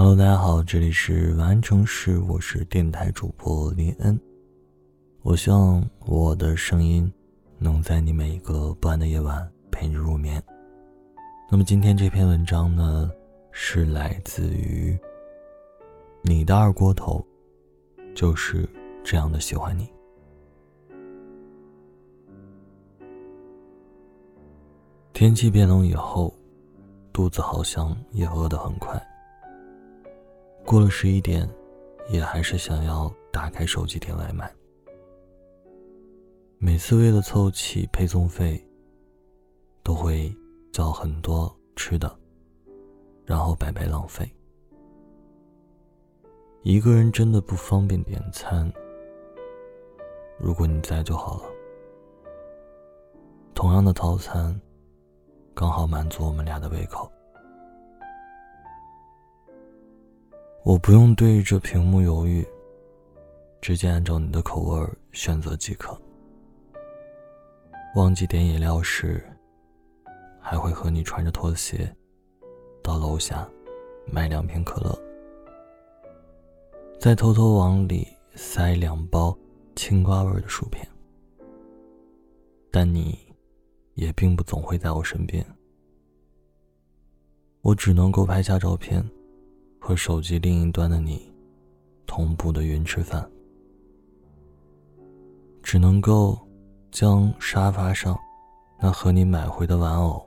Hello，大家好，这里是晚安城市，我是电台主播林恩。我希望我的声音能在你每一个不安的夜晚陪你入眠。那么今天这篇文章呢，是来自于你的二锅头，就是这样的喜欢你。天气变冷以后，肚子好像也饿得很快。过了十一点，也还是想要打开手机点外卖。每次为了凑齐配送费，都会叫很多吃的，然后白白浪费。一个人真的不方便点餐，如果你在就好了。同样的套餐。刚好满足我们俩的胃口。我不用对着屏幕犹豫，直接按照你的口味选择即可。忘记点饮料时，还会和你穿着拖鞋到楼下买两瓶可乐，再偷偷往里塞两包青瓜味的薯片。但你。也并不总会在我身边，我只能够拍下照片，和手机另一端的你同步的云吃饭，只能够将沙发上那和你买回的玩偶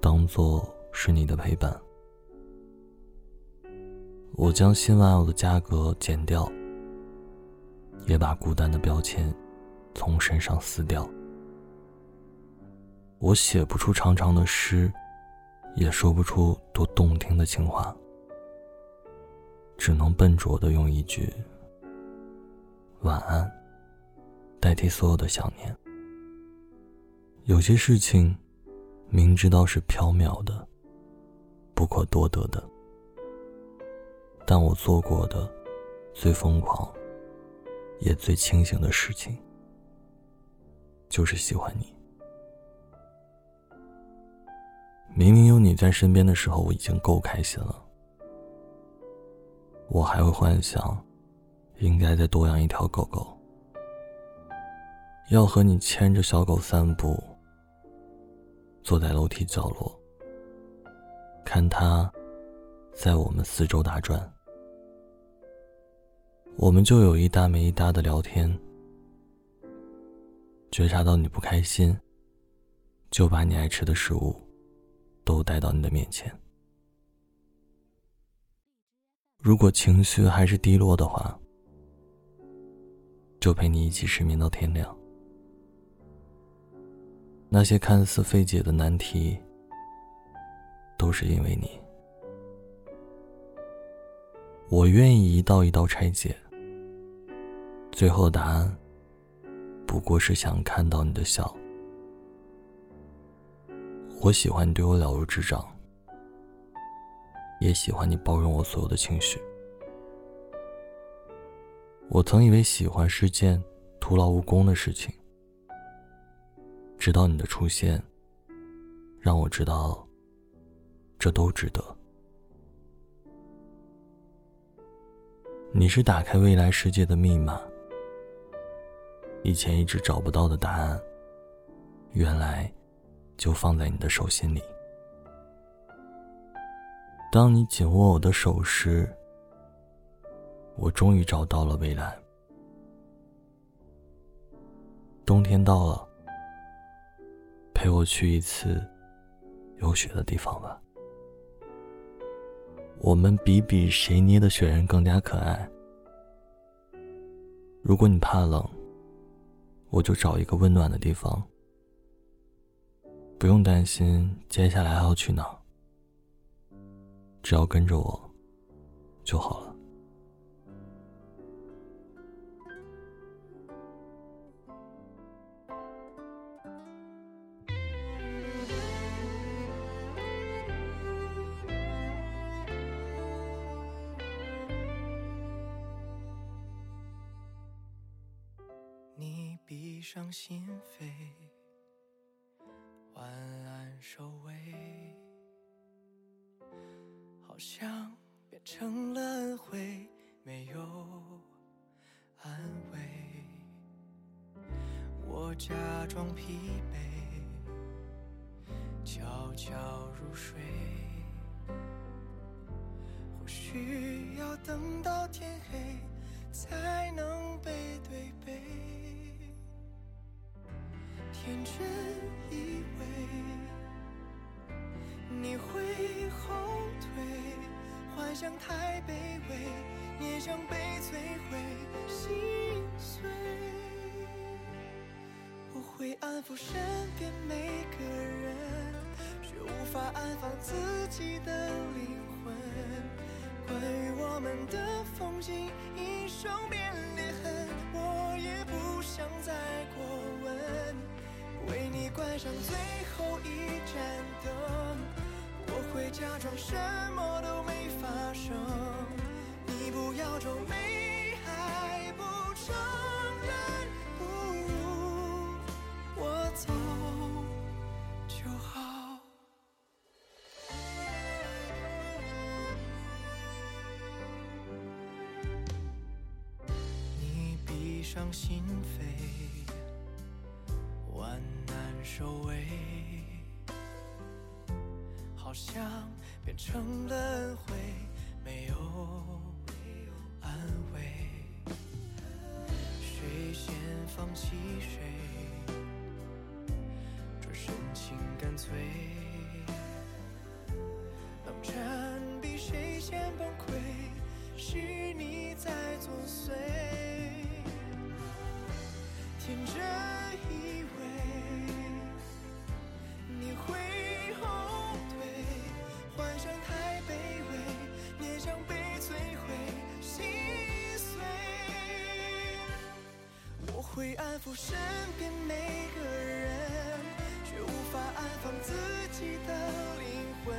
当做是你的陪伴。我将新玩偶的价格减掉，也把孤单的标签从身上撕掉。我写不出长长的诗，也说不出多动听的情话，只能笨拙的用一句“晚安”代替所有的想念。有些事情，明知道是缥缈的、不可多得的，但我做过的最疯狂也最清醒的事情，就是喜欢你。明明有你在身边的时候，我已经够开心了。我还会幻想，应该再多养一条狗狗，要和你牵着小狗散步，坐在楼梯角落，看它在我们四周打转，我们就有一搭没一搭的聊天，觉察到你不开心，就把你爱吃的食物。都带到你的面前。如果情绪还是低落的话，就陪你一起失眠到天亮。那些看似费解的难题，都是因为你。我愿意一道一道拆解，最后的答案，不过是想看到你的笑。我喜欢你对我了如指掌，也喜欢你包容我所有的情绪。我曾以为喜欢是件徒劳无功的事情，直到你的出现，让我知道，这都值得。你是打开未来世界的密码，以前一直找不到的答案，原来。就放在你的手心里。当你紧握我的手时，我终于找到了未来。冬天到了，陪我去一次有雪的地方吧。我们比比谁捏的雪人更加可爱。如果你怕冷，我就找一个温暖的地方。不用担心接下来还要去哪，只要跟着我就好了。你闭上心扉。晚安，收尾，好像成了恩惠，没有安慰。我假装疲惫，悄悄入睡。或许要等到天黑，才能背对背。天真以为你会后退，幻想太卑微，也想被摧毁，心碎。我会安抚身边每个人，却无法安放自己的灵魂。关于我们的风景，一生变裂痕，我也不想再过问。为你关上最后一盏灯，我会假装什么都没发生。你不要皱眉，还不承认，不如我走就好。你闭上心扉。万难收尾，好像变成了恩惠，没有安慰。谁先放弃谁，转身情干脆。冷战比谁先崩溃，是你在作祟。安抚身边每个人，却无法安放自己的灵魂。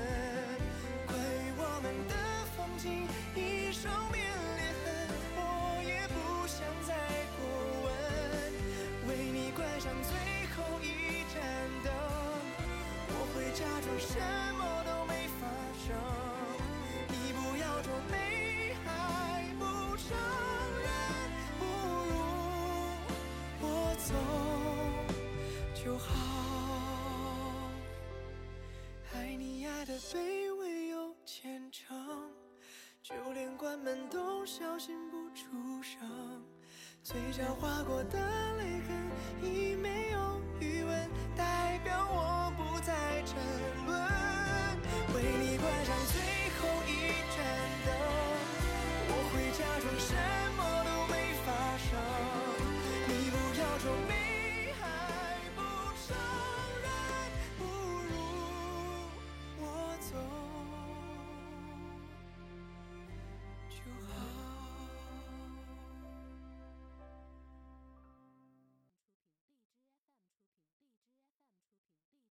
关于我们的风景，已生变裂痕，我也不想再过问。为你关上最后一盏灯，我会假装什么不小心不出声。嘴角划过的泪痕已没有余